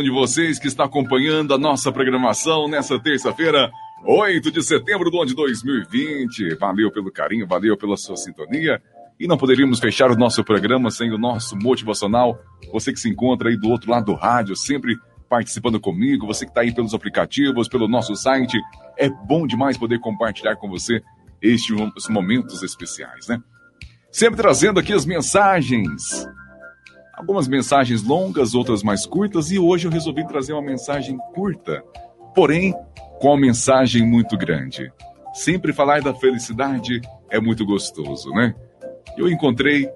de vocês que está acompanhando a nossa programação nessa terça-feira, 8 de setembro do ano de 2020. Valeu pelo carinho, valeu pela sua sintonia. E não poderíamos fechar o nosso programa sem o nosso motivacional. Você que se encontra aí do outro lado do rádio, sempre participando comigo, você que está aí pelos aplicativos, pelo nosso site. É bom demais poder compartilhar com você estes momentos especiais, né? Sempre trazendo aqui as mensagens. Algumas mensagens longas, outras mais curtas, e hoje eu resolvi trazer uma mensagem curta, porém com uma mensagem muito grande. Sempre falar da felicidade é muito gostoso, né? Eu encontrei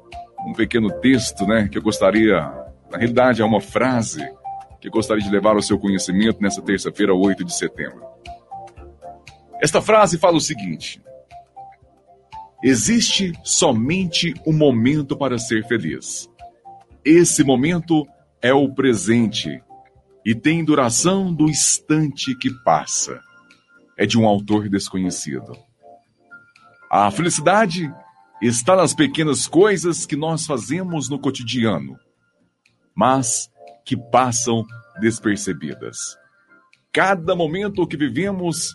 um pequeno texto, né, que eu gostaria, na realidade é uma frase que eu gostaria de levar ao seu conhecimento nessa terça-feira, 8 de setembro. Esta frase fala o seguinte: Existe somente um momento para ser feliz. Esse momento é o presente e tem duração do instante que passa. É de um autor desconhecido. A felicidade está nas pequenas coisas que nós fazemos no cotidiano, mas que passam despercebidas. Cada momento que vivemos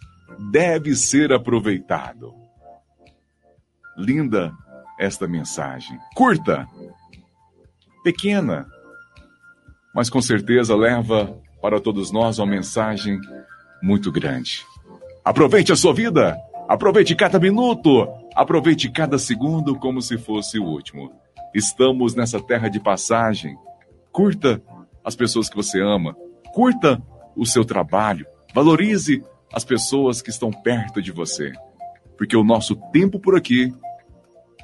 deve ser aproveitado. Linda esta mensagem. Curta, pequena, mas com certeza leva para todos nós uma mensagem muito grande. Aproveite a sua vida, aproveite cada minuto, aproveite cada segundo como se fosse o último. Estamos nessa terra de passagem. Curta as pessoas que você ama, curta o seu trabalho, valorize as pessoas que estão perto de você, porque o nosso tempo por aqui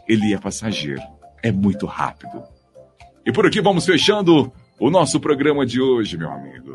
ele é passageiro, é muito rápido. E por aqui vamos fechando o nosso programa de hoje, meu amigo.